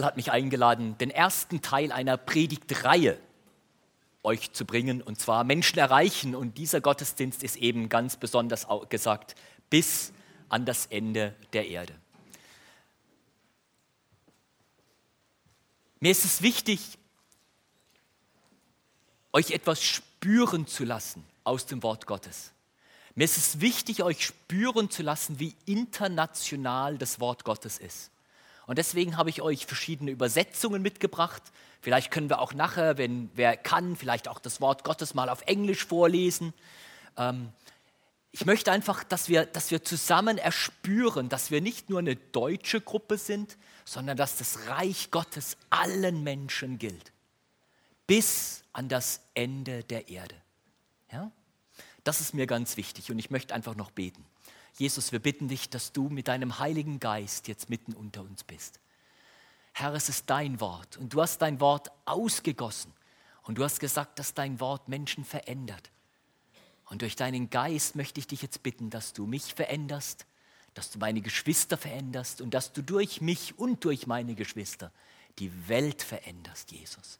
hat mich eingeladen, den ersten Teil einer Predigtreihe euch zu bringen, und zwar Menschen erreichen. Und dieser Gottesdienst ist eben ganz besonders gesagt, bis an das Ende der Erde. Mir ist es wichtig, euch etwas spüren zu lassen aus dem Wort Gottes. Mir ist es wichtig, euch spüren zu lassen, wie international das Wort Gottes ist. Und deswegen habe ich euch verschiedene Übersetzungen mitgebracht. Vielleicht können wir auch nachher, wenn wer kann, vielleicht auch das Wort Gottes mal auf Englisch vorlesen. Ähm, ich möchte einfach, dass wir, dass wir zusammen erspüren, dass wir nicht nur eine deutsche Gruppe sind, sondern dass das Reich Gottes allen Menschen gilt. Bis an das Ende der Erde. Ja? Das ist mir ganz wichtig und ich möchte einfach noch beten. Jesus, wir bitten dich, dass du mit deinem Heiligen Geist jetzt mitten unter uns bist. Herr, es ist dein Wort und du hast dein Wort ausgegossen und du hast gesagt, dass dein Wort Menschen verändert. Und durch deinen Geist möchte ich dich jetzt bitten, dass du mich veränderst, dass du meine Geschwister veränderst und dass du durch mich und durch meine Geschwister die Welt veränderst, Jesus.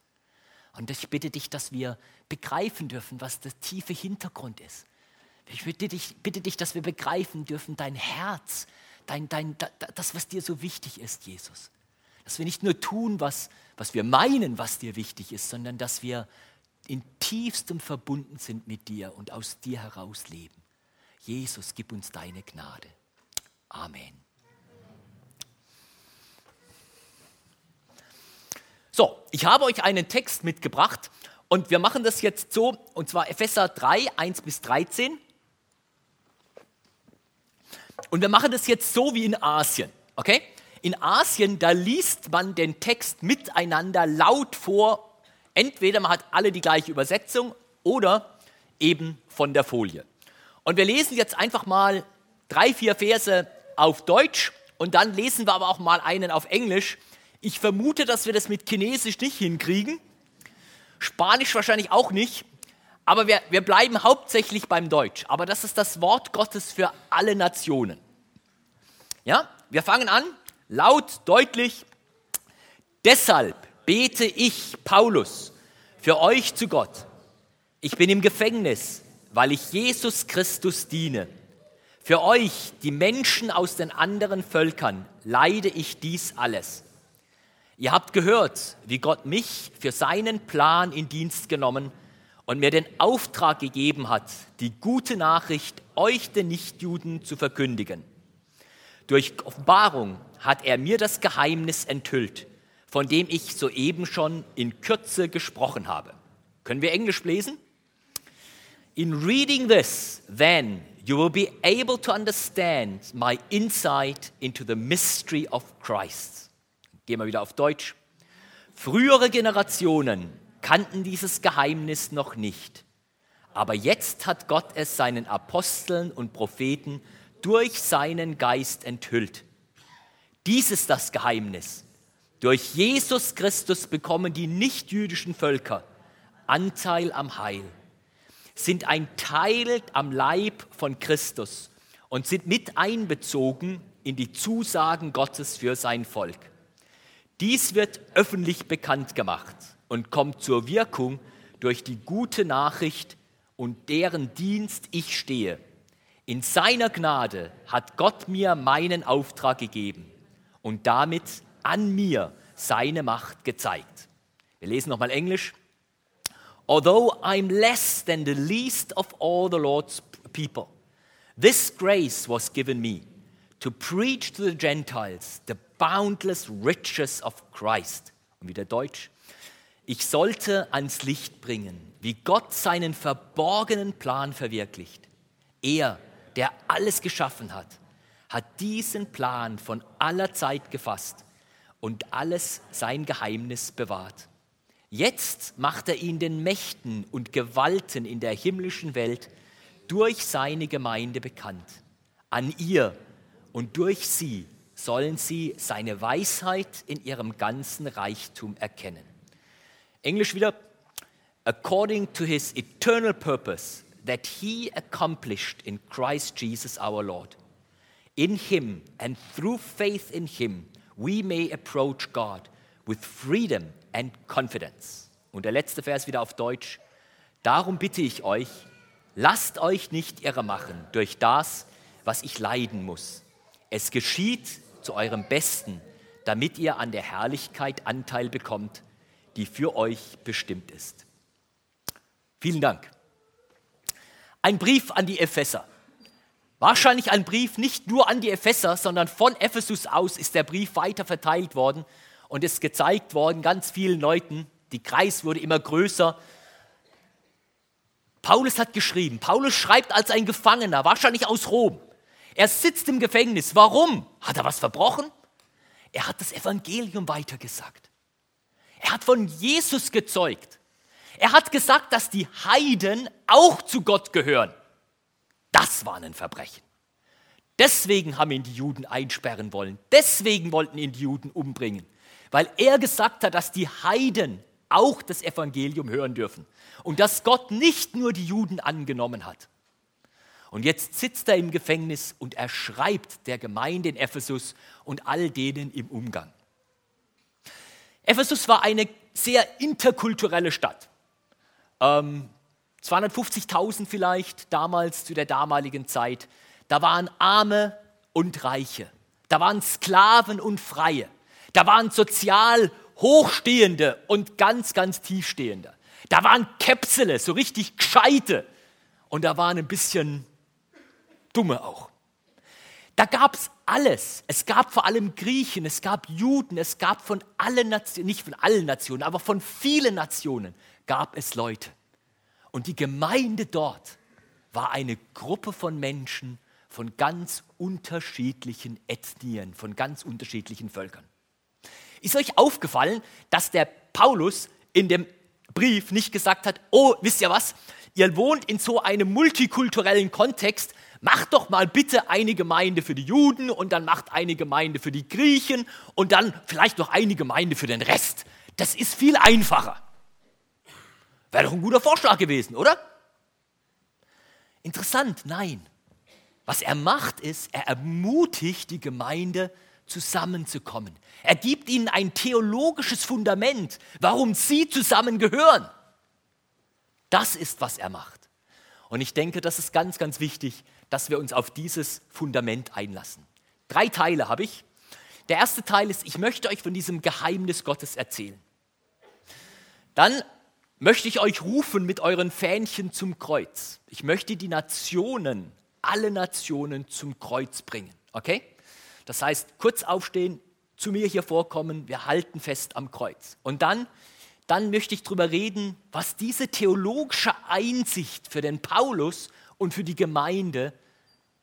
Und ich bitte dich, dass wir begreifen dürfen, was der tiefe Hintergrund ist. Ich bitte dich, bitte dich, dass wir begreifen dürfen, dein Herz, dein, dein, das, was dir so wichtig ist, Jesus. Dass wir nicht nur tun, was, was wir meinen, was dir wichtig ist, sondern dass wir in tiefstem verbunden sind mit dir und aus dir heraus leben. Jesus, gib uns deine Gnade. Amen. So, ich habe euch einen Text mitgebracht und wir machen das jetzt so, und zwar Epheser 3, 1 bis 13. Und wir machen das jetzt so wie in Asien, okay? In Asien, da liest man den Text miteinander laut vor. Entweder man hat alle die gleiche Übersetzung oder eben von der Folie. Und wir lesen jetzt einfach mal drei, vier Verse auf Deutsch und dann lesen wir aber auch mal einen auf Englisch. Ich vermute, dass wir das mit Chinesisch nicht hinkriegen, Spanisch wahrscheinlich auch nicht, aber wir, wir bleiben hauptsächlich beim Deutsch. Aber das ist das Wort Gottes für alle Nationen. Ja, wir fangen an, laut, deutlich. Deshalb bete ich, Paulus, für euch zu Gott. Ich bin im Gefängnis, weil ich Jesus Christus diene. Für euch, die Menschen aus den anderen Völkern, leide ich dies alles. Ihr habt gehört, wie Gott mich für seinen Plan in Dienst genommen und mir den Auftrag gegeben hat, die gute Nachricht euch den Nichtjuden zu verkündigen. Durch Offenbarung hat er mir das Geheimnis enthüllt, von dem ich soeben schon in Kürze gesprochen habe. Können wir Englisch lesen? In reading this, then you will be able to understand my insight into the mystery of Christ. Gehen wir wieder auf Deutsch. Frühere Generationen kannten dieses Geheimnis noch nicht. Aber jetzt hat Gott es seinen Aposteln und Propheten durch seinen Geist enthüllt. Dies ist das Geheimnis. Durch Jesus Christus bekommen die nichtjüdischen Völker Anteil am Heil, sind ein Teil am Leib von Christus und sind mit einbezogen in die Zusagen Gottes für sein Volk. Dies wird öffentlich bekannt gemacht und kommt zur Wirkung durch die gute Nachricht und deren Dienst ich stehe. In seiner Gnade hat Gott mir meinen Auftrag gegeben und damit an mir seine Macht gezeigt. Wir lesen nochmal Englisch. Although I'm less than the least of all the Lord's people, this grace was given me to preach to the Gentiles the boundless riches of Christ. Und wieder Deutsch. Ich sollte ans Licht bringen, wie Gott seinen verborgenen Plan verwirklicht. Er, der alles geschaffen hat, hat diesen Plan von aller Zeit gefasst und alles sein Geheimnis bewahrt. Jetzt macht er ihn den Mächten und Gewalten in der himmlischen Welt durch seine Gemeinde bekannt. An ihr und durch sie sollen sie seine Weisheit in ihrem ganzen Reichtum erkennen. Englisch wieder, according to his eternal purpose that he accomplished in Christ Jesus our Lord. In him and through faith in him, we may approach God with freedom and confidence. Und der letzte Vers wieder auf Deutsch. Darum bitte ich euch, lasst euch nicht irre machen durch das, was ich leiden muss. Es geschieht zu eurem Besten, damit ihr an der Herrlichkeit Anteil bekommt, die für euch bestimmt ist. Vielen Dank. Ein Brief an die Epheser. Wahrscheinlich ein Brief nicht nur an die Epheser, sondern von Ephesus aus ist der Brief weiter verteilt worden und ist gezeigt worden ganz vielen Leuten. Die Kreis wurde immer größer. Paulus hat geschrieben, Paulus schreibt als ein Gefangener, wahrscheinlich aus Rom. Er sitzt im Gefängnis. Warum? Hat er was verbrochen? Er hat das Evangelium weitergesagt. Er hat von Jesus gezeugt. Er hat gesagt, dass die Heiden auch zu Gott gehören. Das war ein Verbrechen. Deswegen haben ihn die Juden einsperren wollen. Deswegen wollten ihn die Juden umbringen weil er gesagt hat, dass die Heiden auch das Evangelium hören dürfen und dass Gott nicht nur die Juden angenommen hat. Und jetzt sitzt er im Gefängnis und er schreibt der Gemeinde in Ephesus und all denen im Umgang. Ephesus war eine sehr interkulturelle Stadt. Ähm, 250.000 vielleicht damals zu der damaligen Zeit. Da waren Arme und Reiche. Da waren Sklaven und Freie. Da waren sozial Hochstehende und ganz, ganz Tiefstehende. Da waren Käpsele, so richtig gescheite. Und da waren ein bisschen dumme auch. Da gab es alles. Es gab vor allem Griechen, es gab Juden, es gab von allen Nationen, nicht von allen Nationen, aber von vielen Nationen gab es Leute. Und die Gemeinde dort war eine Gruppe von Menschen von ganz unterschiedlichen Ethnien, von ganz unterschiedlichen Völkern. Ist euch aufgefallen, dass der Paulus in dem Brief nicht gesagt hat, oh, wisst ihr was, ihr wohnt in so einem multikulturellen Kontext, macht doch mal bitte eine Gemeinde für die Juden und dann macht eine Gemeinde für die Griechen und dann vielleicht noch eine Gemeinde für den Rest. Das ist viel einfacher. Wäre doch ein guter Vorschlag gewesen, oder? Interessant, nein. Was er macht ist, er ermutigt die Gemeinde, zusammenzukommen. Er gibt ihnen ein theologisches Fundament, warum sie zusammengehören. Das ist, was er macht. Und ich denke, das ist ganz, ganz wichtig, dass wir uns auf dieses Fundament einlassen. Drei Teile habe ich. Der erste Teil ist, ich möchte euch von diesem Geheimnis Gottes erzählen. Dann möchte ich euch rufen mit euren Fähnchen zum Kreuz. Ich möchte die Nationen, alle Nationen zum Kreuz bringen. Okay? Das heißt, kurz aufstehen, zu mir hier vorkommen, wir halten fest am Kreuz. Und dann, dann möchte ich darüber reden, was diese theologische Einsicht für den Paulus und für die Gemeinde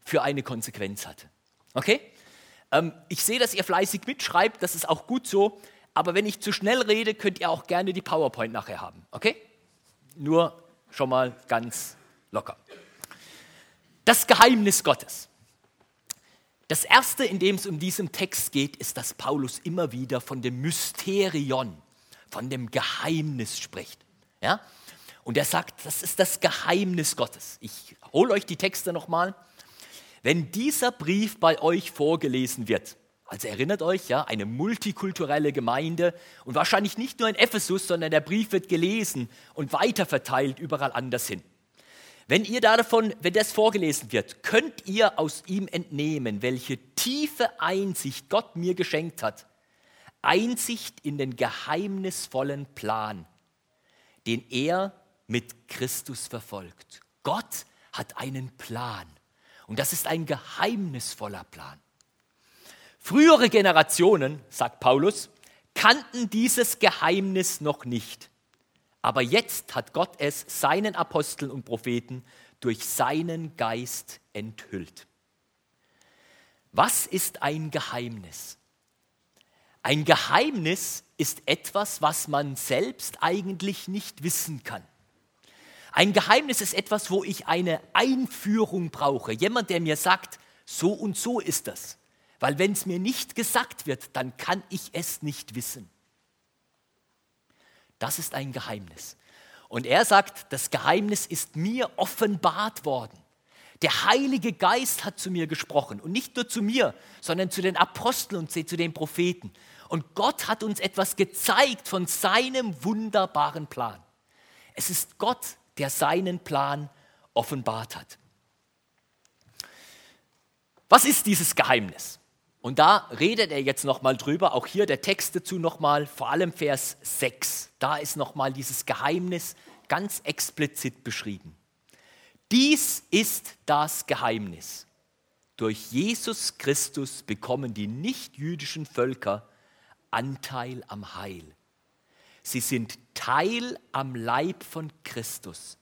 für eine Konsequenz hatte. Okay? Ähm, ich sehe, dass ihr fleißig mitschreibt, das ist auch gut so, aber wenn ich zu schnell rede, könnt ihr auch gerne die PowerPoint nachher haben. Okay? Nur schon mal ganz locker. Das Geheimnis Gottes. Das erste, in dem es um diesen Text geht, ist, dass Paulus immer wieder von dem Mysterion, von dem Geheimnis spricht. Ja? Und er sagt, das ist das Geheimnis Gottes. Ich hole euch die Texte nochmal. Wenn dieser Brief bei euch vorgelesen wird, also erinnert euch, ja, eine multikulturelle Gemeinde und wahrscheinlich nicht nur in Ephesus, sondern der Brief wird gelesen und weiterverteilt überall anders hin. Wenn ihr davon, wenn das vorgelesen wird, könnt ihr aus ihm entnehmen, welche tiefe Einsicht Gott mir geschenkt hat. Einsicht in den geheimnisvollen Plan, den er mit Christus verfolgt. Gott hat einen Plan und das ist ein geheimnisvoller Plan. Frühere Generationen, sagt Paulus, kannten dieses Geheimnis noch nicht. Aber jetzt hat Gott es seinen Aposteln und Propheten durch seinen Geist enthüllt. Was ist ein Geheimnis? Ein Geheimnis ist etwas, was man selbst eigentlich nicht wissen kann. Ein Geheimnis ist etwas, wo ich eine Einführung brauche. Jemand, der mir sagt, so und so ist das. Weil wenn es mir nicht gesagt wird, dann kann ich es nicht wissen. Das ist ein Geheimnis. Und er sagt, das Geheimnis ist mir offenbart worden. Der Heilige Geist hat zu mir gesprochen und nicht nur zu mir, sondern zu den Aposteln und zu den Propheten. Und Gott hat uns etwas gezeigt von seinem wunderbaren Plan. Es ist Gott, der seinen Plan offenbart hat. Was ist dieses Geheimnis? Und da redet er jetzt nochmal drüber, auch hier der Text dazu nochmal, vor allem Vers 6. Da ist nochmal dieses Geheimnis ganz explizit beschrieben. Dies ist das Geheimnis. Durch Jesus Christus bekommen die nichtjüdischen Völker Anteil am Heil. Sie sind Teil am Leib von Christus.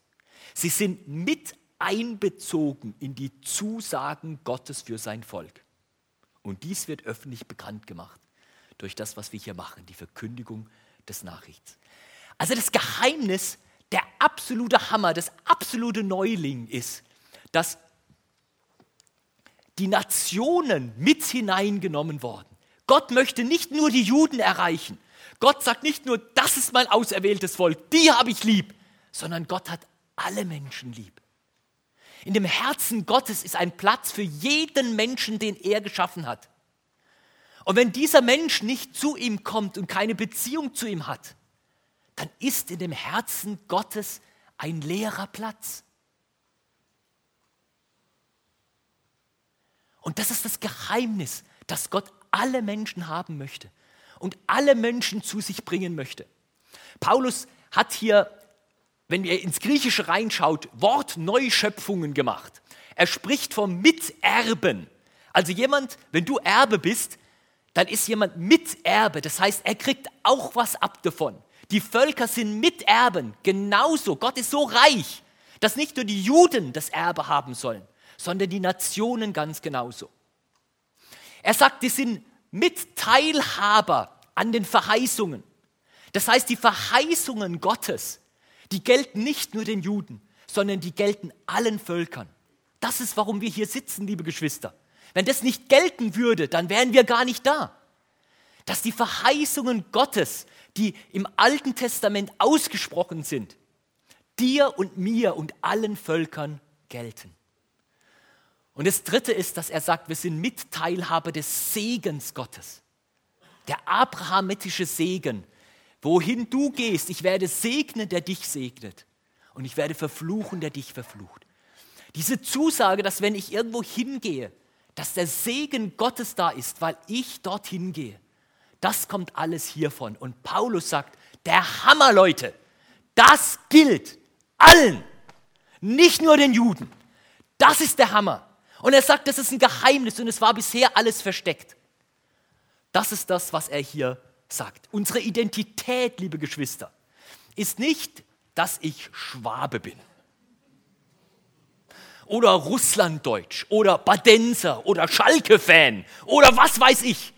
Sie sind mit einbezogen in die Zusagen Gottes für sein Volk. Und dies wird öffentlich bekannt gemacht durch das, was wir hier machen, die Verkündigung des Nachrichts. Also das Geheimnis, der absolute Hammer, das absolute Neuling ist, dass die Nationen mit hineingenommen worden. Gott möchte nicht nur die Juden erreichen. Gott sagt nicht nur, das ist mein auserwähltes Volk, die habe ich lieb, sondern Gott hat alle Menschen lieb. In dem Herzen Gottes ist ein Platz für jeden Menschen, den er geschaffen hat. Und wenn dieser Mensch nicht zu ihm kommt und keine Beziehung zu ihm hat, dann ist in dem Herzen Gottes ein leerer Platz. Und das ist das Geheimnis, dass Gott alle Menschen haben möchte und alle Menschen zu sich bringen möchte. Paulus hat hier, wenn ihr ins Griechische reinschaut, Wortneuschöpfungen gemacht. Er spricht vom Miterben. Also jemand, wenn du Erbe bist, dann ist jemand Miterbe. Das heißt, er kriegt auch was ab davon. Die Völker sind Miterben, genauso. Gott ist so reich, dass nicht nur die Juden das Erbe haben sollen, sondern die Nationen ganz genauso. Er sagt, die sind Mitteilhaber an den Verheißungen. Das heißt, die Verheißungen Gottes, die gelten nicht nur den Juden, sondern die gelten allen Völkern. Das ist, warum wir hier sitzen, liebe Geschwister. Wenn das nicht gelten würde, dann wären wir gar nicht da. Dass die Verheißungen Gottes, die im Alten Testament ausgesprochen sind, dir und mir und allen Völkern gelten. Und das Dritte ist, dass er sagt, wir sind Mitteilhaber des Segens Gottes. Der abrahamitische Segen. Wohin du gehst, ich werde segnen, der dich segnet. Und ich werde verfluchen, der dich verflucht. Diese Zusage, dass wenn ich irgendwo hingehe, dass der Segen Gottes da ist, weil ich dorthin gehe, das kommt alles hiervon. Und Paulus sagt, der Hammer, Leute, das gilt allen, nicht nur den Juden. Das ist der Hammer. Und er sagt, das ist ein Geheimnis und es war bisher alles versteckt. Das ist das, was er hier sagt. Unsere Identität, liebe Geschwister, ist nicht, dass ich Schwabe bin. Oder Russlanddeutsch oder Badenser oder Schalke-Fan oder was weiß ich.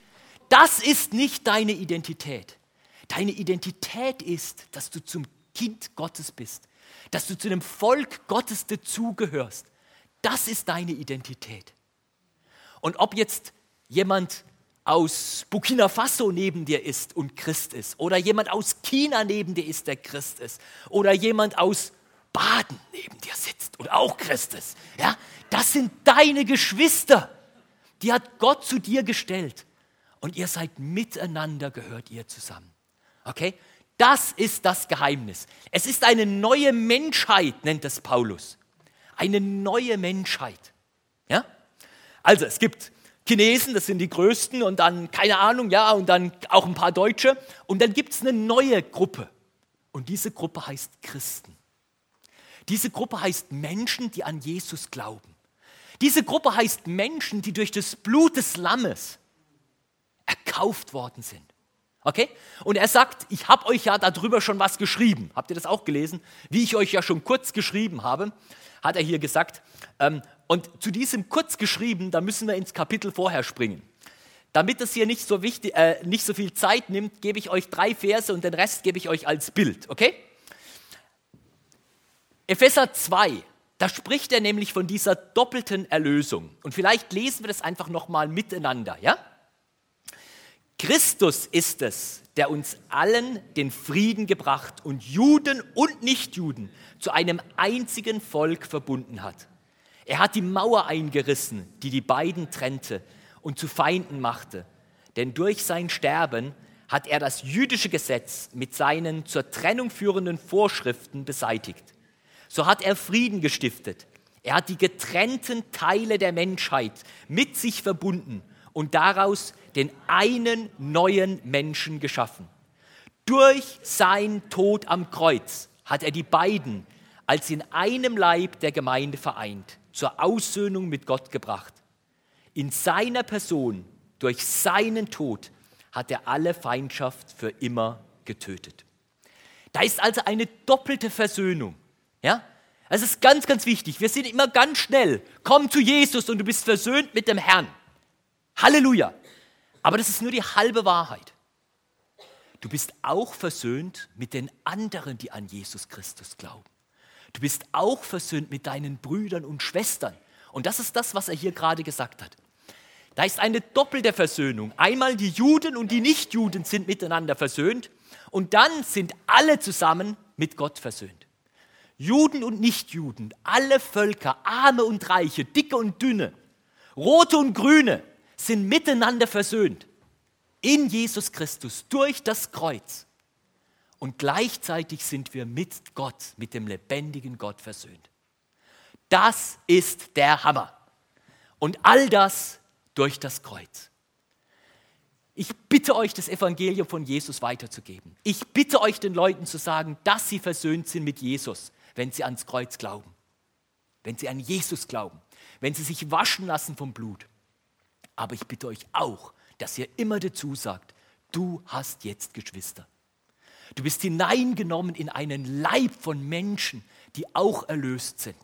Das ist nicht deine Identität. Deine Identität ist, dass du zum Kind Gottes bist, dass du zu dem Volk Gottes dazugehörst, das ist deine Identität. Und ob jetzt jemand aus Burkina Faso neben dir ist und Christ ist, oder jemand aus China neben dir ist, der Christ ist, oder jemand aus Baden neben dir sitzt und auch Christ ist, ja, das sind deine Geschwister. Die hat Gott zu dir gestellt. Und ihr seid miteinander, gehört ihr zusammen. Okay? Das ist das Geheimnis. Es ist eine neue Menschheit, nennt es Paulus eine neue Menschheit. Ja? Also es gibt Chinesen, das sind die größten und dann, keine Ahnung, ja, und dann auch ein paar Deutsche. Und dann gibt es eine neue Gruppe. Und diese Gruppe heißt Christen. Diese Gruppe heißt Menschen, die an Jesus glauben. Diese Gruppe heißt Menschen, die durch das Blut des Lammes erkauft worden sind. Okay? Und er sagt, ich habe euch ja darüber schon was geschrieben. Habt ihr das auch gelesen? Wie ich euch ja schon kurz geschrieben habe hat er hier gesagt. Ähm, und zu diesem kurz geschrieben, da müssen wir ins Kapitel vorher springen. Damit es hier nicht so, wichtig, äh, nicht so viel Zeit nimmt, gebe ich euch drei Verse und den Rest gebe ich euch als Bild, okay? Epheser 2, da spricht er nämlich von dieser doppelten Erlösung. Und vielleicht lesen wir das einfach nochmal miteinander, ja? Christus ist es, der uns allen den Frieden gebracht und Juden und Nichtjuden zu einem einzigen Volk verbunden hat. Er hat die Mauer eingerissen, die die beiden trennte und zu Feinden machte. denn durch sein Sterben hat er das jüdische Gesetz mit seinen zur Trennung führenden Vorschriften beseitigt. So hat er Frieden gestiftet. Er hat die getrennten Teile der Menschheit mit sich verbunden und daraus den einen neuen Menschen geschaffen. Durch seinen Tod am Kreuz hat er die beiden als in einem Leib der Gemeinde vereint, zur Aussöhnung mit Gott gebracht. In seiner Person, durch seinen Tod, hat er alle Feindschaft für immer getötet. Da ist also eine doppelte Versöhnung. Ja? Das ist ganz, ganz wichtig. Wir sind immer ganz schnell. Komm zu Jesus und du bist versöhnt mit dem Herrn. Halleluja. Aber das ist nur die halbe Wahrheit. Du bist auch versöhnt mit den anderen, die an Jesus Christus glauben. Du bist auch versöhnt mit deinen Brüdern und Schwestern. Und das ist das, was er hier gerade gesagt hat. Da ist eine doppelte Versöhnung. Einmal die Juden und die Nichtjuden sind miteinander versöhnt und dann sind alle zusammen mit Gott versöhnt. Juden und Nichtjuden, alle Völker, arme und reiche, dicke und dünne, rote und grüne, sind miteinander versöhnt in Jesus Christus durch das Kreuz. Und gleichzeitig sind wir mit Gott, mit dem lebendigen Gott versöhnt. Das ist der Hammer. Und all das durch das Kreuz. Ich bitte euch, das Evangelium von Jesus weiterzugeben. Ich bitte euch, den Leuten zu sagen, dass sie versöhnt sind mit Jesus, wenn sie ans Kreuz glauben, wenn sie an Jesus glauben, wenn sie sich waschen lassen vom Blut. Aber ich bitte euch auch, dass ihr immer dazu sagt, du hast jetzt Geschwister. Du bist hineingenommen in einen Leib von Menschen, die auch erlöst sind.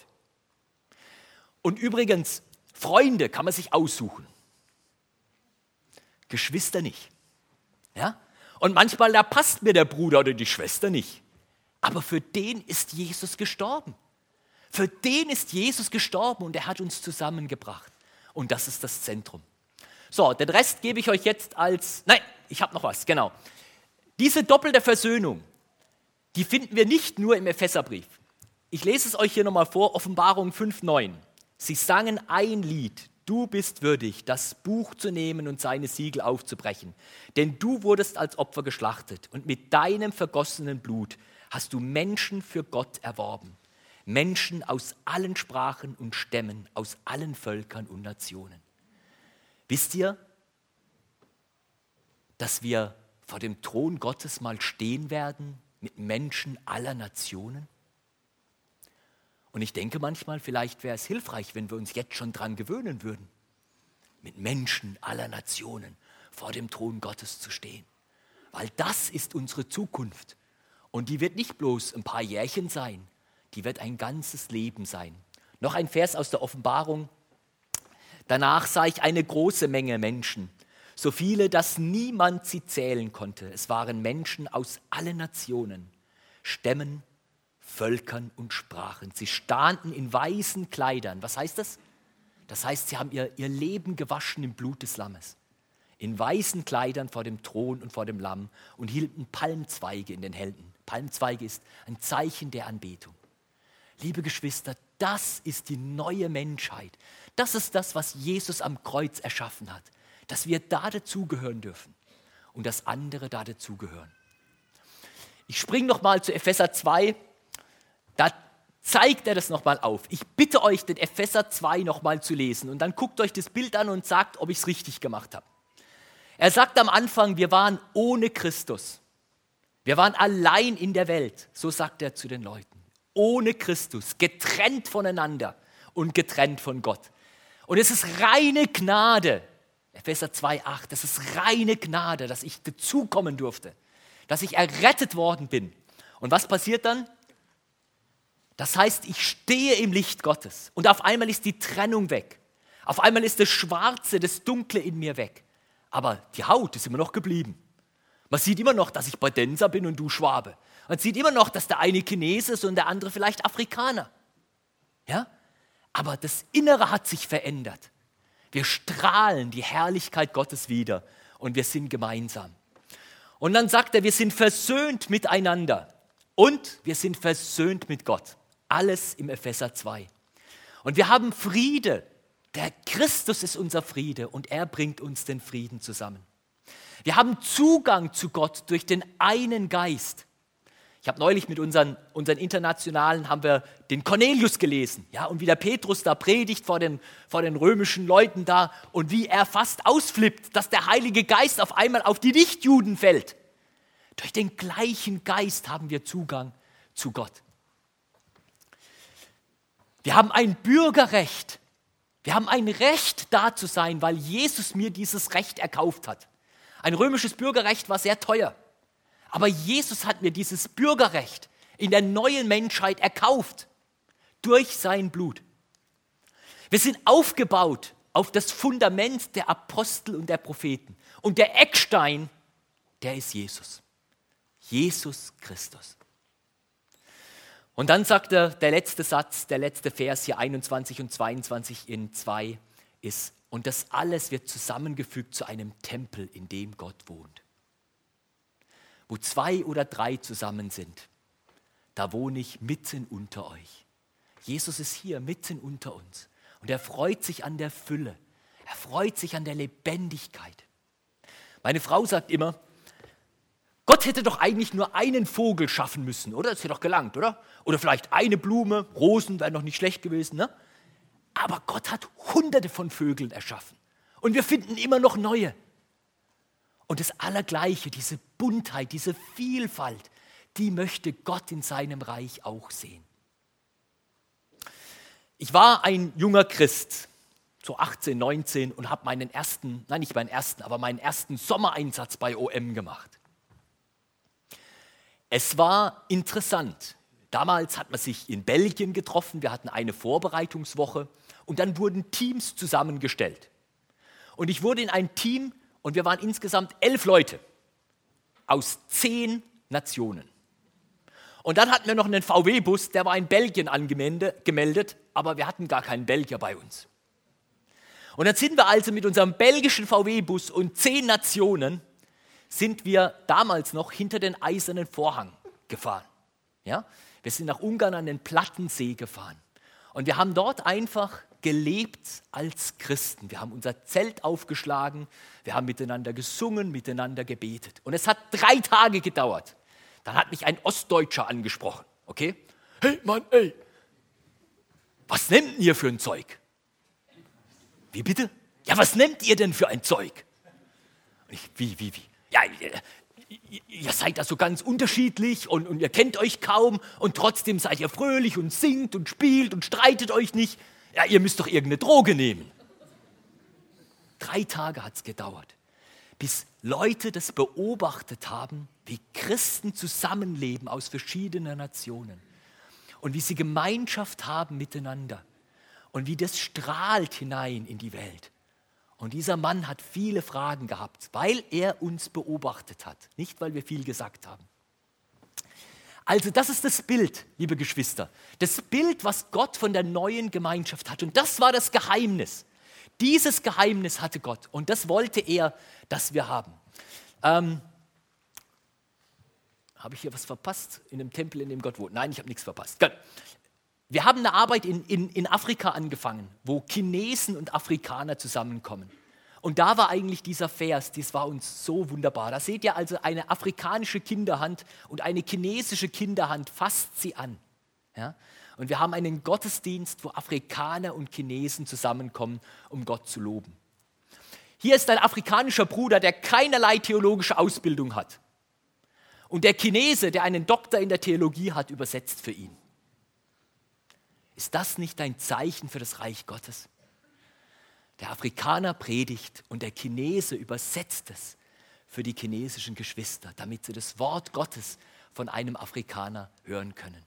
Und übrigens, Freunde kann man sich aussuchen. Geschwister nicht. Ja? Und manchmal, da passt mir der Bruder oder die Schwester nicht. Aber für den ist Jesus gestorben. Für den ist Jesus gestorben und er hat uns zusammengebracht. Und das ist das Zentrum. So, den Rest gebe ich euch jetzt als, nein, ich habe noch was, genau. Diese doppelte Versöhnung, die finden wir nicht nur im Epheserbrief. Ich lese es euch hier nochmal vor, Offenbarung 5.9. Sie sangen ein Lied, du bist würdig, das Buch zu nehmen und seine Siegel aufzubrechen. Denn du wurdest als Opfer geschlachtet und mit deinem vergossenen Blut hast du Menschen für Gott erworben. Menschen aus allen Sprachen und Stämmen, aus allen Völkern und Nationen. Wisst ihr, dass wir vor dem Thron Gottes mal stehen werden mit Menschen aller Nationen? Und ich denke manchmal, vielleicht wäre es hilfreich, wenn wir uns jetzt schon dran gewöhnen würden, mit Menschen aller Nationen vor dem Thron Gottes zu stehen. Weil das ist unsere Zukunft. Und die wird nicht bloß ein paar Jährchen sein, die wird ein ganzes Leben sein. Noch ein Vers aus der Offenbarung. Danach sah ich eine große Menge Menschen, so viele, dass niemand sie zählen konnte. Es waren Menschen aus allen Nationen, Stämmen, Völkern und Sprachen. Sie standen in weißen Kleidern. Was heißt das? Das heißt, sie haben ihr, ihr Leben gewaschen im Blut des Lammes. In weißen Kleidern vor dem Thron und vor dem Lamm und hielten Palmzweige in den Händen. Palmzweige ist ein Zeichen der Anbetung. Liebe Geschwister, das ist die neue Menschheit. Das ist das, was Jesus am Kreuz erschaffen hat. Dass wir da dazugehören dürfen und dass andere da dazugehören. Ich springe nochmal zu Epheser 2, da zeigt er das nochmal auf. Ich bitte euch, den Epheser 2 nochmal zu lesen und dann guckt euch das Bild an und sagt, ob ich es richtig gemacht habe. Er sagt am Anfang, wir waren ohne Christus. Wir waren allein in der Welt. So sagt er zu den Leuten. Ohne Christus, getrennt voneinander und getrennt von Gott. Und es ist reine Gnade. Epheser 2,8, das ist reine Gnade, dass ich dazukommen durfte, dass ich errettet worden bin. Und was passiert dann? Das heißt, ich stehe im Licht Gottes und auf einmal ist die Trennung weg. Auf einmal ist das Schwarze, das Dunkle in mir weg. Aber die Haut ist immer noch geblieben. Man sieht immer noch, dass ich Badenser bin und du Schwabe. Man sieht immer noch, dass der eine Chinese ist und der andere vielleicht Afrikaner. Ja? Aber das Innere hat sich verändert. Wir strahlen die Herrlichkeit Gottes wieder und wir sind gemeinsam. Und dann sagt er, wir sind versöhnt miteinander und wir sind versöhnt mit Gott. Alles im Epheser 2. Und wir haben Friede. Der Christus ist unser Friede und er bringt uns den Frieden zusammen. Wir haben Zugang zu Gott durch den einen Geist. Ich habe neulich mit unseren, unseren Internationalen haben wir den Cornelius gelesen, ja, und wie der Petrus da predigt vor den, vor den römischen Leuten da und wie er fast ausflippt, dass der Heilige Geist auf einmal auf die Nichtjuden fällt. Durch den gleichen Geist haben wir Zugang zu Gott. Wir haben ein Bürgerrecht. Wir haben ein Recht da zu sein, weil Jesus mir dieses Recht erkauft hat. Ein römisches Bürgerrecht war sehr teuer. Aber Jesus hat mir dieses Bürgerrecht in der neuen Menschheit erkauft durch sein Blut. Wir sind aufgebaut auf das Fundament der Apostel und der Propheten. Und der Eckstein, der ist Jesus. Jesus Christus. Und dann sagt er, der letzte Satz, der letzte Vers hier 21 und 22 in 2 ist, und das alles wird zusammengefügt zu einem Tempel, in dem Gott wohnt wo zwei oder drei zusammen sind, da wohne ich mitten unter euch. Jesus ist hier mitten unter uns und er freut sich an der Fülle. Er freut sich an der Lebendigkeit. Meine Frau sagt immer, Gott hätte doch eigentlich nur einen Vogel schaffen müssen, oder? Das hätte doch gelangt, oder? Oder vielleicht eine Blume, Rosen wären noch nicht schlecht gewesen, ne? Aber Gott hat hunderte von Vögeln erschaffen. Und wir finden immer noch neue. Und das Allergleiche, diese Buntheit, diese Vielfalt, die möchte Gott in seinem Reich auch sehen. Ich war ein junger Christ, so 18, 19 und habe meinen ersten, nein nicht meinen ersten, aber meinen ersten Sommereinsatz bei OM gemacht. Es war interessant. Damals hat man sich in Belgien getroffen, wir hatten eine Vorbereitungswoche und dann wurden Teams zusammengestellt. Und ich wurde in ein Team und wir waren insgesamt elf Leute aus zehn Nationen. Und dann hatten wir noch einen VW-Bus, der war in Belgien angemeldet, aber wir hatten gar keinen Belgier bei uns. Und dann sind wir also mit unserem belgischen VW-Bus und zehn Nationen, sind wir damals noch hinter den eisernen Vorhang gefahren. Ja? Wir sind nach Ungarn an den Plattensee gefahren. Und wir haben dort einfach gelebt als Christen. Wir haben unser Zelt aufgeschlagen, wir haben miteinander gesungen, miteinander gebetet. Und es hat drei Tage gedauert. Dann hat mich ein Ostdeutscher angesprochen. Okay? Hey Mann, ey, was nehmt ihr für ein Zeug? Wie bitte? Ja, was nehmt ihr denn für ein Zeug? Ich, wie, wie, wie? Ja, ihr, ihr seid da so ganz unterschiedlich und, und ihr kennt euch kaum und trotzdem seid ihr fröhlich und singt und spielt und streitet euch nicht ja, ihr müsst doch irgendeine Droge nehmen. Drei Tage hat es gedauert, bis Leute das beobachtet haben, wie Christen zusammenleben aus verschiedenen Nationen und wie sie Gemeinschaft haben miteinander und wie das strahlt hinein in die Welt. Und dieser Mann hat viele Fragen gehabt, weil er uns beobachtet hat, nicht weil wir viel gesagt haben. Also das ist das Bild, liebe Geschwister. Das Bild, was Gott von der neuen Gemeinschaft hat. Und das war das Geheimnis. Dieses Geheimnis hatte Gott und das wollte er, dass wir haben. Ähm, habe ich hier was verpasst in dem Tempel, in dem Gott wohnt? Nein, ich habe nichts verpasst. Gut. Wir haben eine Arbeit in, in, in Afrika angefangen, wo Chinesen und Afrikaner zusammenkommen. Und da war eigentlich dieser Vers, das war uns so wunderbar. Da seht ihr also eine afrikanische Kinderhand und eine chinesische Kinderhand fasst sie an. Ja? Und wir haben einen Gottesdienst, wo Afrikaner und Chinesen zusammenkommen, um Gott zu loben. Hier ist ein afrikanischer Bruder, der keinerlei theologische Ausbildung hat. Und der Chinese, der einen Doktor in der Theologie hat, übersetzt für ihn. Ist das nicht ein Zeichen für das Reich Gottes? Der Afrikaner predigt und der Chinese übersetzt es für die chinesischen Geschwister, damit sie das Wort Gottes von einem Afrikaner hören können.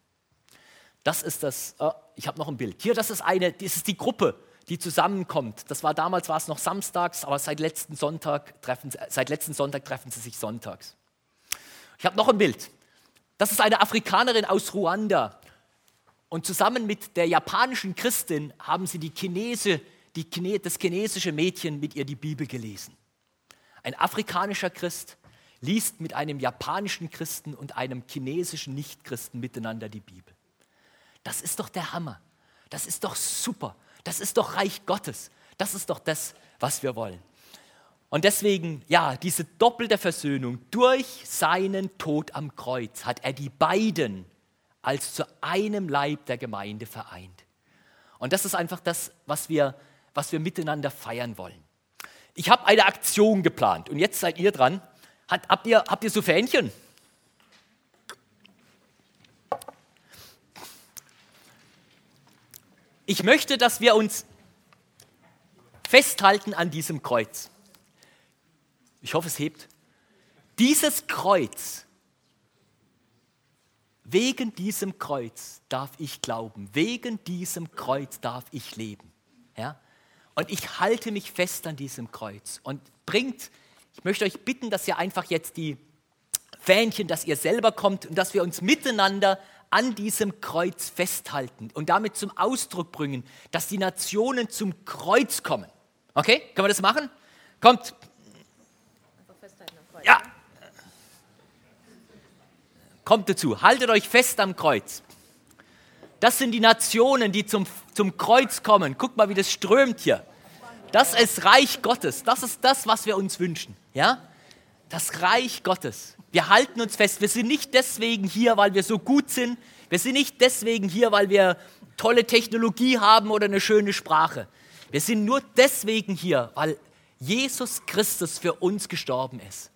Das ist das, oh, ich habe noch ein Bild. Hier, das ist eine, das ist die Gruppe, die zusammenkommt. Das war damals war es noch samstags, aber seit letzten Sonntag treffen, seit letzten Sonntag treffen sie sich sonntags. Ich habe noch ein Bild. Das ist eine Afrikanerin aus Ruanda. Und zusammen mit der japanischen Christin haben sie die Chinese die, das chinesische Mädchen mit ihr die Bibel gelesen. Ein afrikanischer Christ liest mit einem japanischen Christen und einem chinesischen Nichtchristen miteinander die Bibel. Das ist doch der Hammer. Das ist doch super. Das ist doch Reich Gottes. Das ist doch das, was wir wollen. Und deswegen, ja, diese doppelte Versöhnung durch seinen Tod am Kreuz hat er die beiden als zu einem Leib der Gemeinde vereint. Und das ist einfach das, was wir, was wir miteinander feiern wollen. Ich habe eine Aktion geplant und jetzt seid ihr dran. Hat, habt, ihr, habt ihr so Fähnchen? Ich möchte, dass wir uns festhalten an diesem Kreuz. Ich hoffe, es hebt. Dieses Kreuz, wegen diesem Kreuz darf ich glauben, wegen diesem Kreuz darf ich leben. Ja? Und ich halte mich fest an diesem Kreuz und bringt, ich möchte euch bitten, dass ihr einfach jetzt die Fähnchen, dass ihr selber kommt und dass wir uns miteinander an diesem Kreuz festhalten und damit zum Ausdruck bringen, dass die Nationen zum Kreuz kommen. Okay, können wir das machen? Kommt. Ja. Kommt dazu, haltet euch fest am Kreuz. Das sind die Nationen, die zum, zum Kreuz kommen. Guck mal, wie das strömt hier. Das ist Reich Gottes. Das ist das, was wir uns wünschen. Ja? Das Reich Gottes. Wir halten uns fest. Wir sind nicht deswegen hier, weil wir so gut sind. Wir sind nicht deswegen hier, weil wir tolle Technologie haben oder eine schöne Sprache. Wir sind nur deswegen hier, weil Jesus Christus für uns gestorben ist.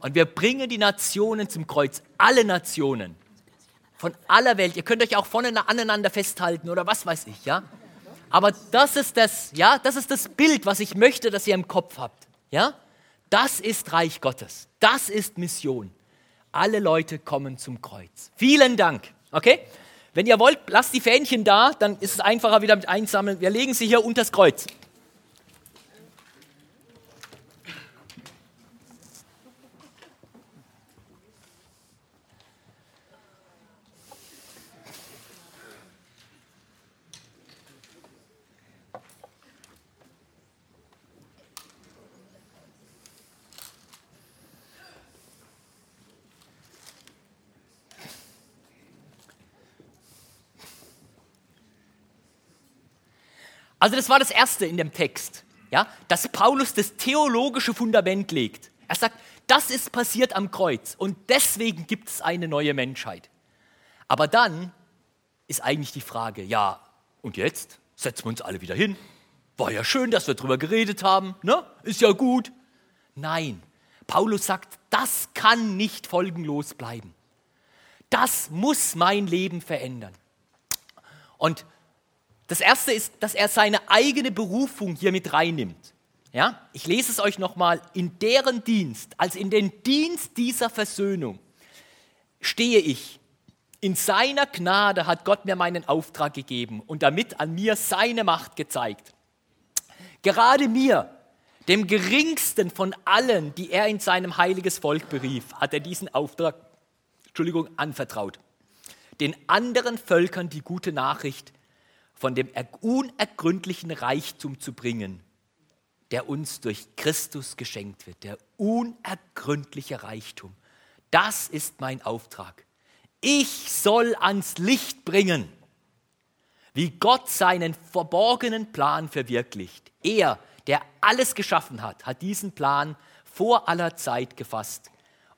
Und wir bringen die Nationen zum Kreuz, alle Nationen von aller Welt. Ihr könnt euch auch voneinander aneinander festhalten oder was weiß ich, ja? Aber das ist das, ja, das ist das Bild, was ich möchte, dass ihr im Kopf habt, ja? Das ist Reich Gottes. Das ist Mission. Alle Leute kommen zum Kreuz. Vielen Dank. Okay? Wenn ihr wollt, lasst die Fähnchen da, dann ist es einfacher wieder mit einsammeln. Wir legen sie hier unter das Kreuz. Also das war das Erste in dem Text, ja, dass Paulus das theologische Fundament legt. Er sagt, das ist passiert am Kreuz und deswegen gibt es eine neue Menschheit. Aber dann ist eigentlich die Frage, ja, und jetzt setzen wir uns alle wieder hin. War ja schön, dass wir darüber geredet haben, ne? Ist ja gut. Nein, Paulus sagt, das kann nicht folgenlos bleiben. Das muss mein Leben verändern. Und das erste ist, dass er seine eigene Berufung hier mit reinnimmt. Ja? Ich lese es euch nochmal. In deren Dienst, also in den Dienst dieser Versöhnung, stehe ich. In seiner Gnade hat Gott mir meinen Auftrag gegeben und damit an mir seine Macht gezeigt. Gerade mir, dem geringsten von allen, die er in seinem heiliges Volk berief, hat er diesen Auftrag, Entschuldigung, anvertraut. Den anderen Völkern die gute Nachricht von dem unergründlichen Reichtum zu bringen, der uns durch Christus geschenkt wird. Der unergründliche Reichtum. Das ist mein Auftrag. Ich soll ans Licht bringen, wie Gott seinen verborgenen Plan verwirklicht. Er, der alles geschaffen hat, hat diesen Plan vor aller Zeit gefasst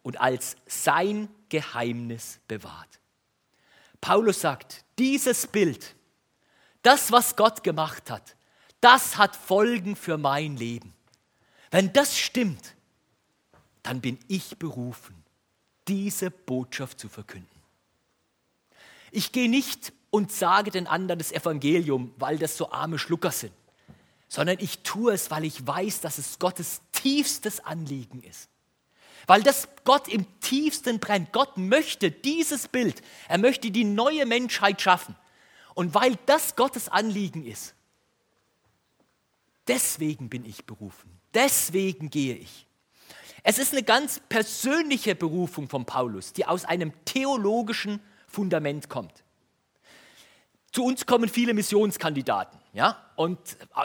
und als sein Geheimnis bewahrt. Paulus sagt, dieses Bild, das, was Gott gemacht hat, das hat Folgen für mein Leben. Wenn das stimmt, dann bin ich berufen, diese Botschaft zu verkünden. Ich gehe nicht und sage den anderen das Evangelium, weil das so arme Schlucker sind, sondern ich tue es, weil ich weiß, dass es Gottes tiefstes Anliegen ist. Weil das Gott im tiefsten brennt. Gott möchte dieses Bild, er möchte die neue Menschheit schaffen. Und weil das Gottes Anliegen ist, deswegen bin ich berufen. Deswegen gehe ich. Es ist eine ganz persönliche Berufung von Paulus, die aus einem theologischen Fundament kommt. Zu uns kommen viele Missionskandidaten, ja, und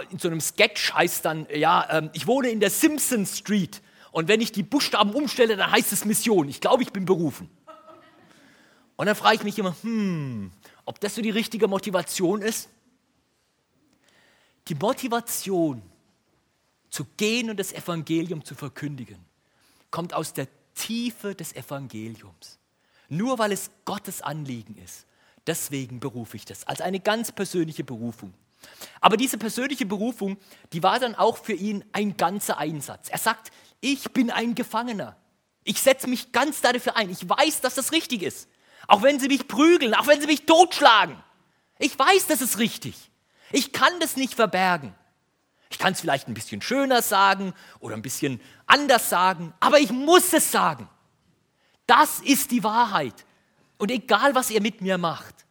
in so einem Sketch heißt dann, ja, ähm, ich wohne in der Simpson Street und wenn ich die Buchstaben umstelle, dann heißt es Mission. Ich glaube, ich bin berufen. Und dann frage ich mich immer, hm, ob das so die richtige Motivation ist? Die Motivation zu gehen und das Evangelium zu verkündigen, kommt aus der Tiefe des Evangeliums. Nur weil es Gottes Anliegen ist. Deswegen berufe ich das als eine ganz persönliche Berufung. Aber diese persönliche Berufung, die war dann auch für ihn ein ganzer Einsatz. Er sagt, ich bin ein Gefangener. Ich setze mich ganz dafür ein. Ich weiß, dass das richtig ist. Auch wenn sie mich prügeln, auch wenn sie mich totschlagen. Ich weiß, das ist richtig. Ich kann das nicht verbergen. Ich kann es vielleicht ein bisschen schöner sagen oder ein bisschen anders sagen, aber ich muss es sagen. Das ist die Wahrheit. Und egal, was ihr mit mir macht,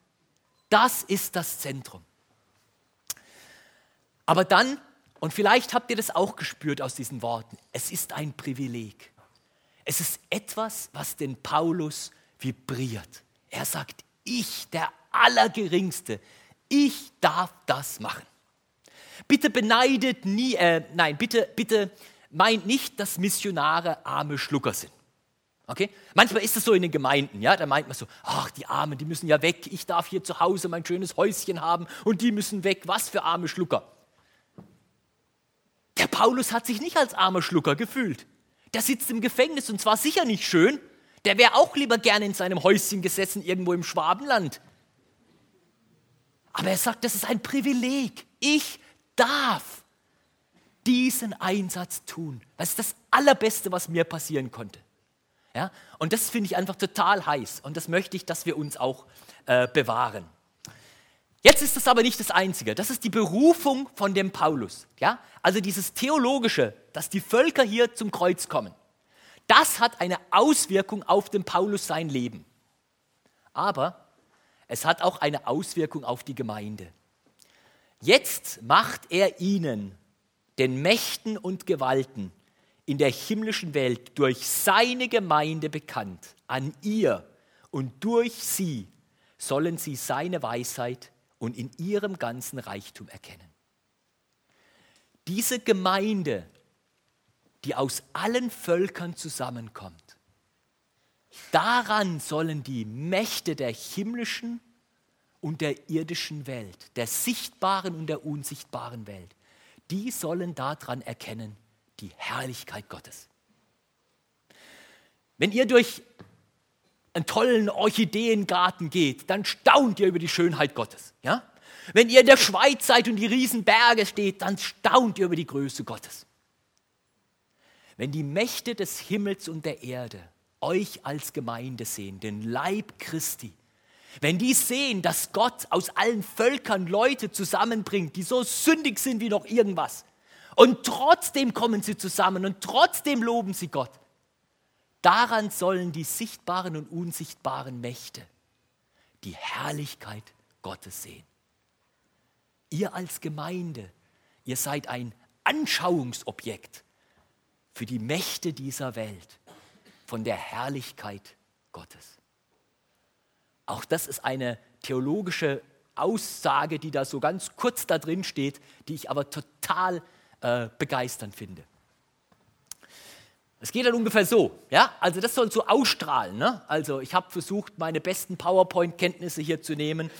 das ist das Zentrum. Aber dann, und vielleicht habt ihr das auch gespürt aus diesen Worten, es ist ein Privileg. Es ist etwas, was den Paulus vibriert. Er sagt, ich, der Allergeringste, ich darf das machen. Bitte beneidet nie, äh, nein, bitte, bitte meint nicht, dass Missionare arme Schlucker sind. Okay? Manchmal ist es so in den Gemeinden, ja, da meint man so, ach, die Armen, die müssen ja weg, ich darf hier zu Hause mein schönes Häuschen haben und die müssen weg, was für arme Schlucker. Der Paulus hat sich nicht als armer Schlucker gefühlt. Der sitzt im Gefängnis und zwar sicher nicht schön, der wäre auch lieber gerne in seinem Häuschen gesessen, irgendwo im Schwabenland. Aber er sagt, das ist ein Privileg. Ich darf diesen Einsatz tun. Das ist das Allerbeste, was mir passieren konnte. Ja? Und das finde ich einfach total heiß und das möchte ich, dass wir uns auch äh, bewahren. Jetzt ist das aber nicht das Einzige. Das ist die Berufung von dem Paulus. Ja? Also dieses Theologische, dass die Völker hier zum Kreuz kommen. Das hat eine Auswirkung auf den Paulus sein Leben. Aber es hat auch eine Auswirkung auf die Gemeinde. Jetzt macht er ihnen, den Mächten und Gewalten in der himmlischen Welt, durch seine Gemeinde bekannt. An ihr und durch sie sollen sie seine Weisheit und in ihrem ganzen Reichtum erkennen. Diese Gemeinde, die aus allen Völkern zusammenkommt, daran sollen die Mächte der himmlischen und der irdischen Welt, der sichtbaren und der unsichtbaren Welt, die sollen daran erkennen die Herrlichkeit Gottes. Wenn ihr durch einen tollen Orchideengarten geht, dann staunt ihr über die Schönheit Gottes. Ja? Wenn ihr in der Schweiz seid und die Riesenberge steht, dann staunt ihr über die Größe Gottes. Wenn die Mächte des Himmels und der Erde euch als Gemeinde sehen, den Leib Christi, wenn die sehen, dass Gott aus allen Völkern Leute zusammenbringt, die so sündig sind wie noch irgendwas, und trotzdem kommen sie zusammen und trotzdem loben sie Gott, daran sollen die sichtbaren und unsichtbaren Mächte die Herrlichkeit Gottes sehen. Ihr als Gemeinde, ihr seid ein Anschauungsobjekt für die Mächte dieser Welt von der Herrlichkeit Gottes. Auch das ist eine theologische Aussage, die da so ganz kurz da drin steht, die ich aber total äh, begeisternd finde. Es geht dann ungefähr so, ja, also das soll so ausstrahlen. Ne? Also ich habe versucht, meine besten PowerPoint-Kenntnisse hier zu nehmen,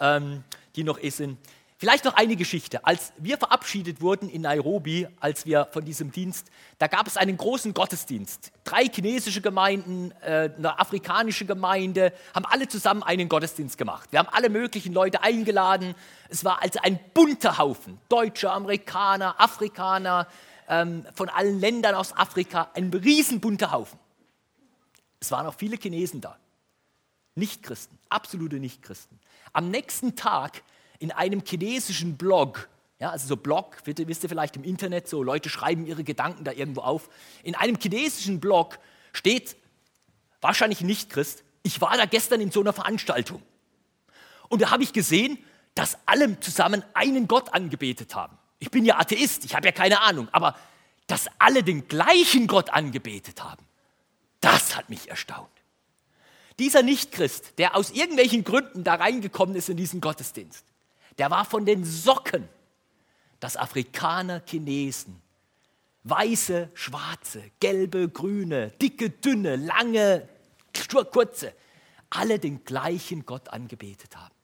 ähm, die noch sind. Vielleicht noch eine Geschichte. Als wir verabschiedet wurden in Nairobi, als wir von diesem Dienst, da gab es einen großen Gottesdienst. Drei chinesische Gemeinden, äh, eine afrikanische Gemeinde, haben alle zusammen einen Gottesdienst gemacht. Wir haben alle möglichen Leute eingeladen. Es war also ein bunter Haufen. Deutsche, Amerikaner, Afrikaner, ähm, von allen Ländern aus Afrika. Ein riesenbunter Haufen. Es waren auch viele Chinesen da. Nichtchristen, absolute Nichtchristen. Am nächsten Tag in einem chinesischen Blog, ja, also so Blog, wisst ihr vielleicht im Internet, so Leute schreiben ihre Gedanken da irgendwo auf. In einem chinesischen Blog steht, wahrscheinlich nicht Christ, ich war da gestern in so einer Veranstaltung. Und da habe ich gesehen, dass alle zusammen einen Gott angebetet haben. Ich bin ja Atheist, ich habe ja keine Ahnung, aber dass alle den gleichen Gott angebetet haben, das hat mich erstaunt. Dieser Nichtchrist, der aus irgendwelchen Gründen da reingekommen ist in diesen Gottesdienst, der war von den Socken, dass Afrikaner, Chinesen, weiße, schwarze, gelbe, grüne, dicke, dünne, lange, kurze, alle den gleichen Gott angebetet haben.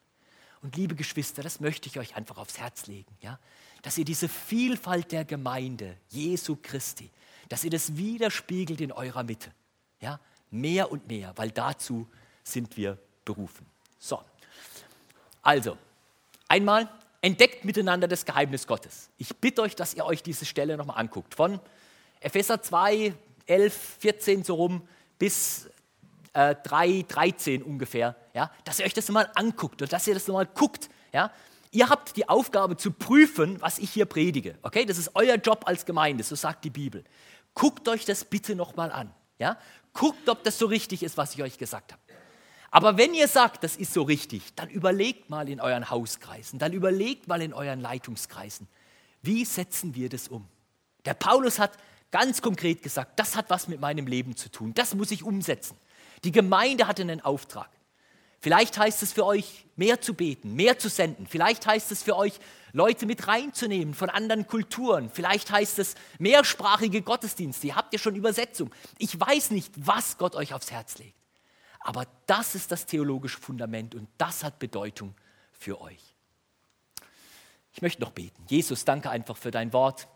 Und liebe Geschwister, das möchte ich euch einfach aufs Herz legen. Ja? dass ihr diese Vielfalt der Gemeinde Jesu Christi, dass ihr das widerspiegelt in eurer Mitte. Ja, mehr und mehr, weil dazu sind wir berufen. So, also, einmal entdeckt miteinander das Geheimnis Gottes. Ich bitte euch, dass ihr euch diese Stelle nochmal anguckt. Von Epheser 2, 11, 14 so rum bis äh, 3, 13 ungefähr. Ja? Dass ihr euch das nochmal anguckt und dass ihr das nochmal guckt. Ja? Ihr habt die Aufgabe zu prüfen, was ich hier predige. Okay? Das ist euer Job als Gemeinde, so sagt die Bibel. Guckt euch das bitte nochmal an. Ja? Guckt, ob das so richtig ist, was ich euch gesagt habe. Aber wenn ihr sagt, das ist so richtig, dann überlegt mal in euren Hauskreisen, dann überlegt mal in euren Leitungskreisen, wie setzen wir das um? Der Paulus hat ganz konkret gesagt, das hat was mit meinem Leben zu tun, das muss ich umsetzen. Die Gemeinde hatte einen Auftrag. Vielleicht heißt es für euch, mehr zu beten, mehr zu senden. Vielleicht heißt es für euch, Leute mit reinzunehmen von anderen Kulturen. Vielleicht heißt es mehrsprachige Gottesdienste. Ihr habt ja schon Übersetzung. Ich weiß nicht, was Gott euch aufs Herz legt. Aber das ist das theologische Fundament und das hat Bedeutung für euch. Ich möchte noch beten. Jesus, danke einfach für dein Wort.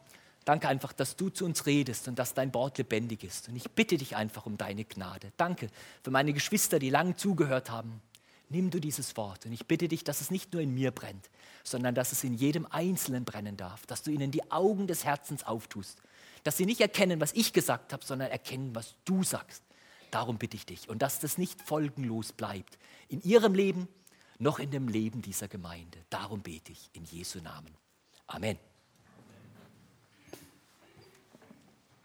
Danke einfach, dass du zu uns redest und dass dein Wort lebendig ist. Und ich bitte dich einfach um deine Gnade. Danke für meine Geschwister, die lang zugehört haben. Nimm du dieses Wort und ich bitte dich, dass es nicht nur in mir brennt, sondern dass es in jedem Einzelnen brennen darf, dass du ihnen die Augen des Herzens auftust, dass sie nicht erkennen, was ich gesagt habe, sondern erkennen, was du sagst. Darum bitte ich dich. Und dass das nicht folgenlos bleibt. In ihrem Leben, noch in dem Leben dieser Gemeinde. Darum bete ich in Jesu Namen. Amen.